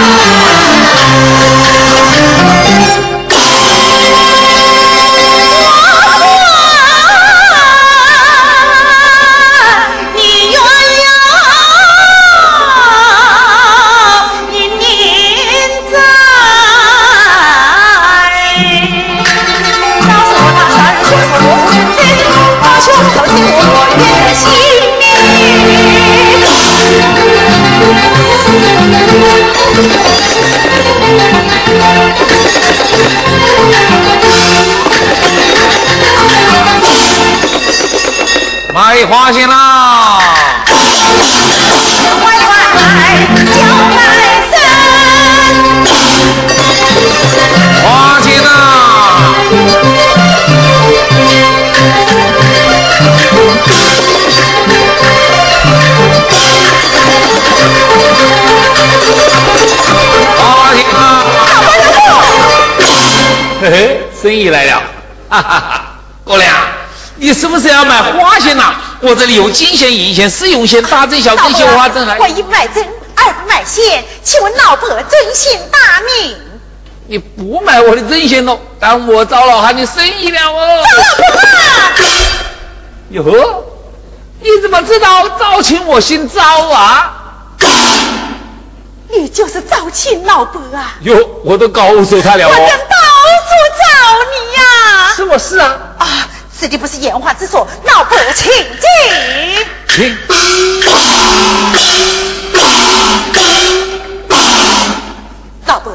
Oh. 买花钱啦！快快叫来人！花钱啦！花钱啦！嘿嘿，生意来了，哈哈哈！你是不是要买花线呐？我这里有金线、银线、丝绒线、大针、小针、绣花针，还我一不卖针，二不买线，请问老伯尊姓大名？你不买我的针线喽，但我找老汉的生意了哦。老伯啊！哟呵，你怎么知道赵青我姓赵啊？你就是赵亲老伯啊！哟，我都告诉他了我正哦。到处找你呀、是我是啊，啊！此地不是言话之所，老伯请进。请。老伯，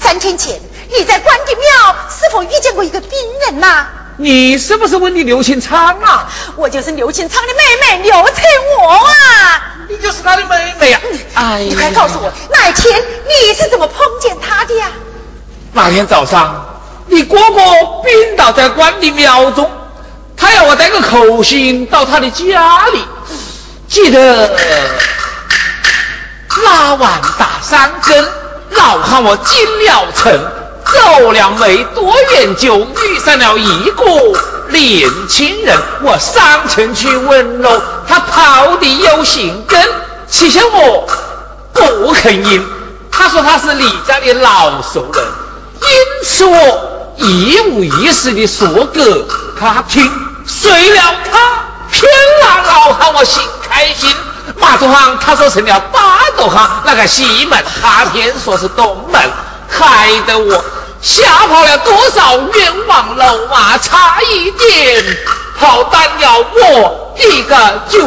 三天前你在关帝庙是否遇见过一个病人呐、你是不是问你刘庆昌啊？我就是刘庆昌的妹妹刘翠娥啊！你就是他的妹妹呀、哎呀，你快告诉我，那一天你是怎么碰见他的呀？那天早上，你哥哥病倒在关帝庙中，他要我带个口信到他的家里。记得那晚打三更，老汉我进了城，走了没多远就遇上了一个年轻人。我上前去问喽，他跑的有心根，起先我不肯应，他说他是李家的老熟人，因此我一五一十的说给他听。随了他，偏让老汉我心开心。马头行他说成了八斗行，那个西门他偏说是东门，害得我吓跑了多少冤枉路啊！差一点跑断了我一个脚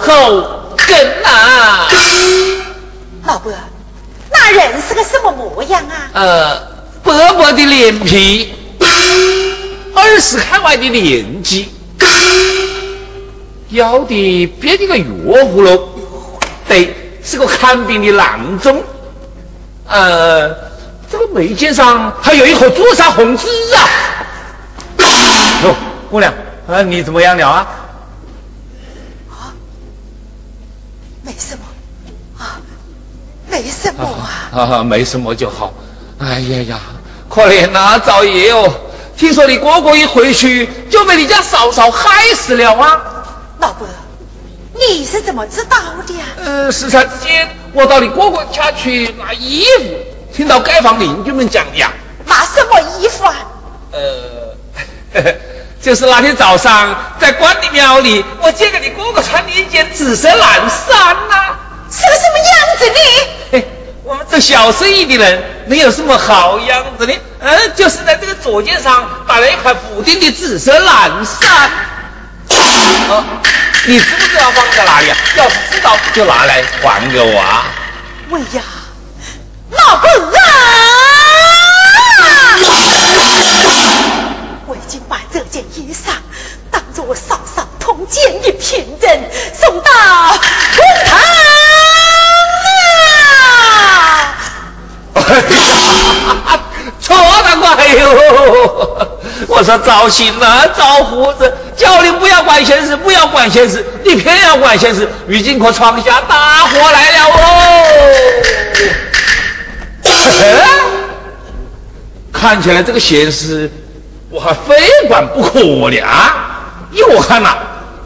后跟啊！老伯，那人是个什么模样啊？呃，薄薄的脸皮，二十开外的年纪，腰的别的个药葫芦，对，是个看病的郎中。呃，这个眉间上还有一颗朱砂红痣啊！哟，姑娘，啊，你怎么样了啊？啊没什么啊，没什么啊。啊，没什么就好。哎呀呀，可怜呐、赵爷哦！听说你哥哥一回去就被你家嫂嫂害死了啊！老伯，你是怎么知道的呀？呃，时差之间，我到你哥哥家去拿衣服，听到街坊邻居们讲的呀。拿什么衣服啊？呃，就是那天早上在关帝庙里，我借给你哥哥穿的一件紫色蓝衫呐、是个什么样子的？嘿，我们这小生意的人能有什么好样子呢？嗯，就是在这个左肩上打了一块补丁的紫色蓝衫。哦，你知不知道放在哪里啊？要是知道，就拿来还给我啊！喂呀，老公啊！我已经把这件衣裳当做我嫂嫂通奸的凭证送到公堂啊！错哎呦！我说赵兴啊，赵胡子，叫你不要管闲事，不要管闲事，你偏要管闲事，如今可闯下大祸来了哦！看起来这个闲事我还非管不可的啊！依我看呐、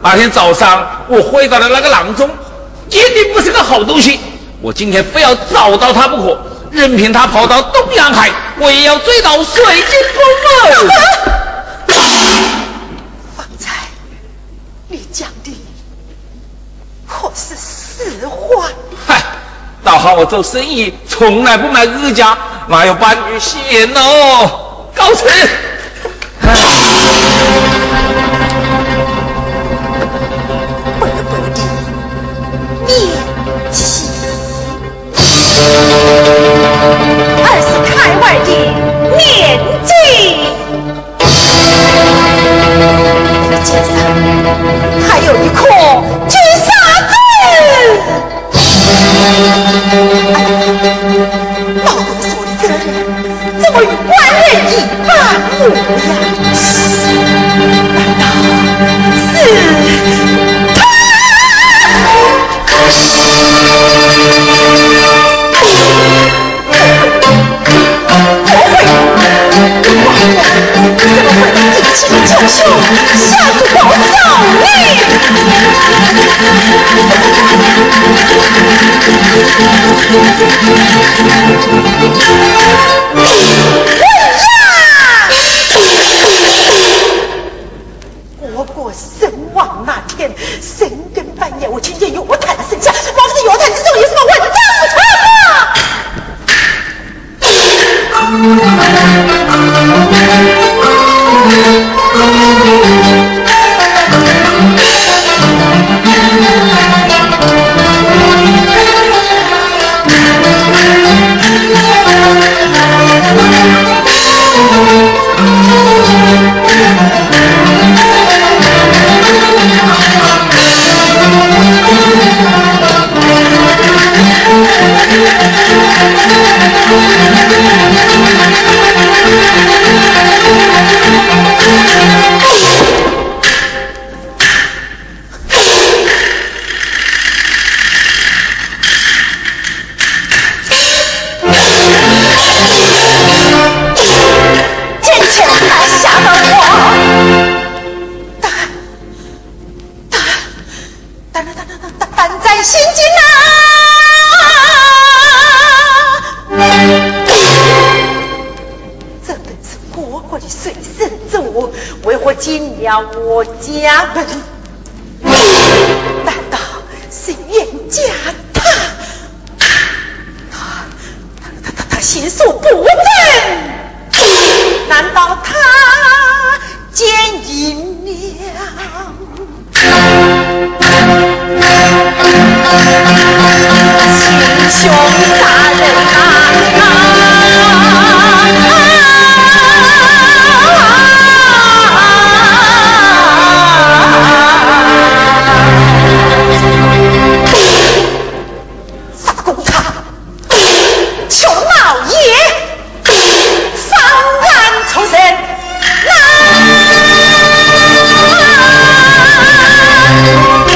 那天早上我回到的那个郎中，一定不是个好东西。我今天非要找到他不可，任凭他跑到东洋海，我也要追到水晶宫啊！方才你讲的可是实话？嗨，倒好我做生意从来不买日价，哪有半句闲哦？告辞。灭 Thank you. 我家，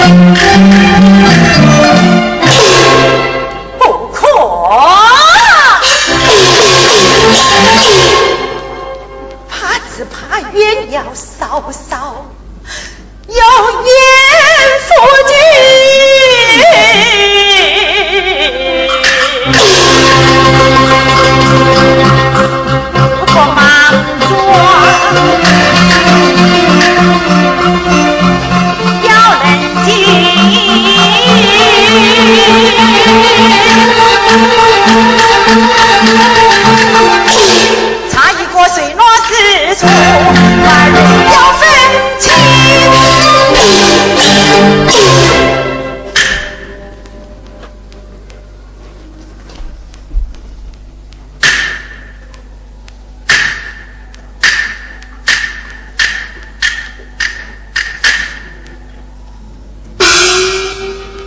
要冷花儿要飞起，